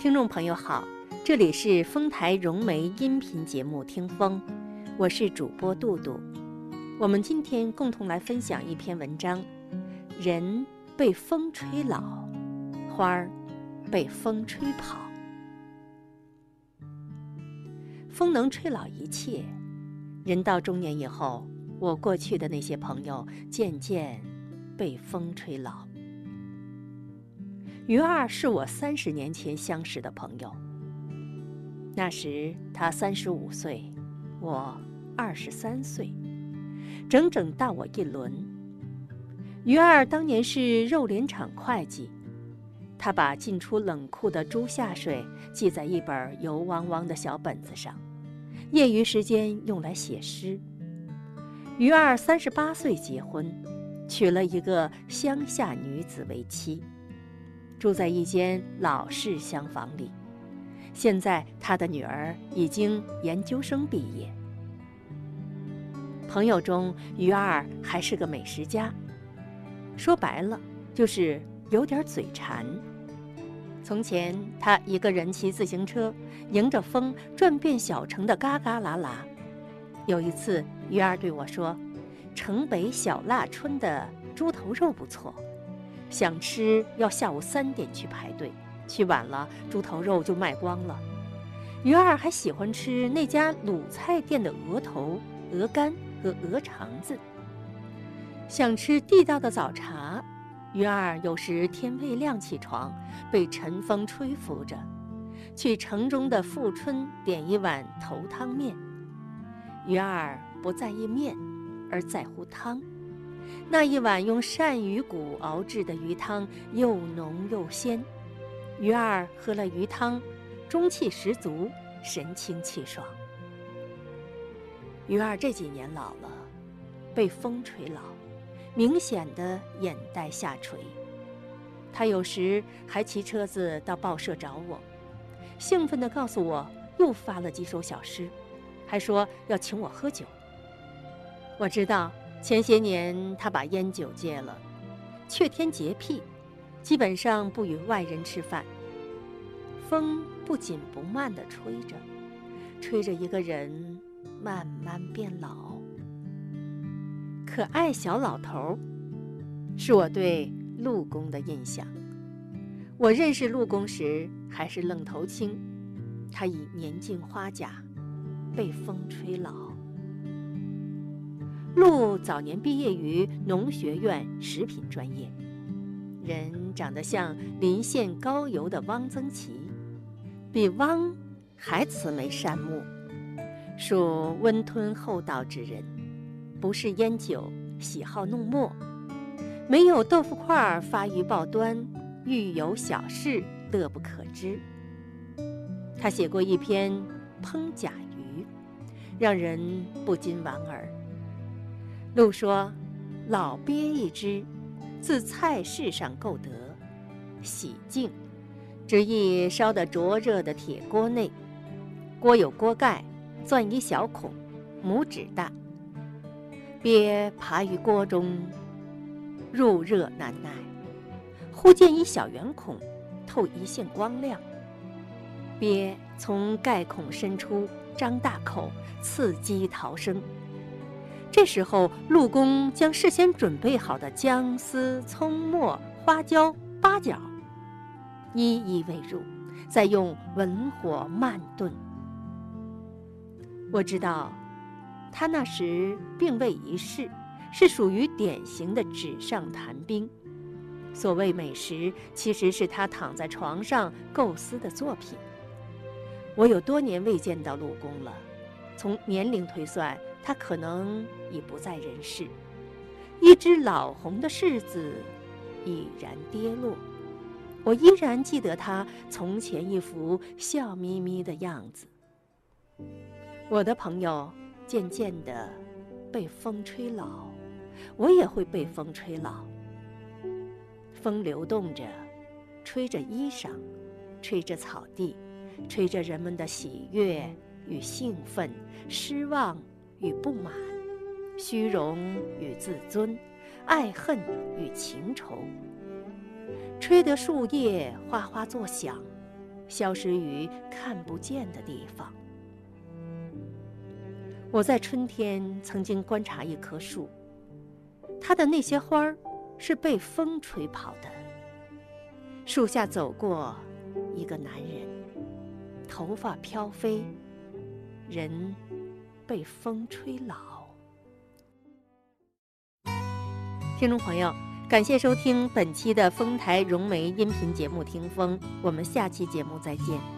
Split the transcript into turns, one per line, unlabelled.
听众朋友好，这里是丰台融媒音频节目《听风》，我是主播杜杜。我们今天共同来分享一篇文章：人被风吹老，花儿被风吹跑。风能吹老一切，人到中年以后，我过去的那些朋友渐渐被风吹老。于二是我三十年前相识的朋友。那时他三十五岁，我二十三岁，整整大我一轮。于二当年是肉联厂会计，他把进出冷库的猪下水记在一本油汪汪的小本子上，业余时间用来写诗。于二三十八岁结婚，娶了一个乡下女子为妻。住在一间老式厢房里，现在他的女儿已经研究生毕业。朋友中，于二还是个美食家，说白了就是有点嘴馋。从前他一个人骑自行车，迎着风转遍小城的旮旮旯旯。有一次，于二对我说：“城北小腊春的猪头肉不错。”想吃要下午三点去排队，去晚了猪头肉就卖光了。鱼儿还喜欢吃那家卤菜店的鹅头、鹅肝和鹅肠子。想吃地道的早茶，鱼儿有时天未亮起床，被晨风吹拂着，去城中的富春点一碗头汤面。鱼儿不在意面，而在乎汤。那一碗用鳝鱼骨熬制的鱼汤又浓又鲜，鱼儿喝了鱼汤，中气十足，神清气爽。鱼儿这几年老了，被风吹老，明显的眼袋下垂。他有时还骑车子到报社找我，兴奋地告诉我又发了几首小诗，还说要请我喝酒。我知道。前些年，他把烟酒戒了，却添洁癖，基本上不与外人吃饭。风不紧不慢地吹着，吹着一个人慢慢变老。可爱小老头，是我对陆公的印象。我认识陆公时还是愣头青，他已年近花甲，被风吹老。陆早年毕业于农学院食品专业，人长得像临县高邮的汪曾祺，比汪还慈眉善目，属温吞厚道之人，不是烟酒，喜好弄墨，没有豆腐块儿发于报端，遇有小事乐不可支。他写过一篇《烹甲鱼》，让人不禁莞尔。又说：“老鳖一只，自菜市上购得，洗净，只意烧得灼热的铁锅内，锅有锅盖，钻一小孔，拇指大。鳖爬于锅中，入热难耐。忽见一小圆孔，透一线光亮。鳖从盖孔伸出，张大口，伺机逃生。”这时候，陆公将事先准备好的姜丝、葱末、花椒、八角一一喂入，再用文火慢炖。我知道，他那时并未一试，是属于典型的纸上谈兵。所谓美食，其实是他躺在床上构思的作品。我有多年未见到陆公了，从年龄推算。他可能已不在人世，一只老红的柿子已然跌落。我依然记得他从前一副笑眯眯的样子。我的朋友渐渐地被风吹老，我也会被风吹老。风流动着，吹着衣裳，吹着草地，吹着人们的喜悦与兴奋、失望。与不满，虚荣与自尊，爱恨与情仇，吹得树叶哗哗作响，消失于看不见的地方。我在春天曾经观察一棵树，它的那些花儿是被风吹跑的。树下走过一个男人，头发飘飞，人被风吹老。听众朋友，感谢收听本期的丰台融媒音频节目《听风》，我们下期节目再见。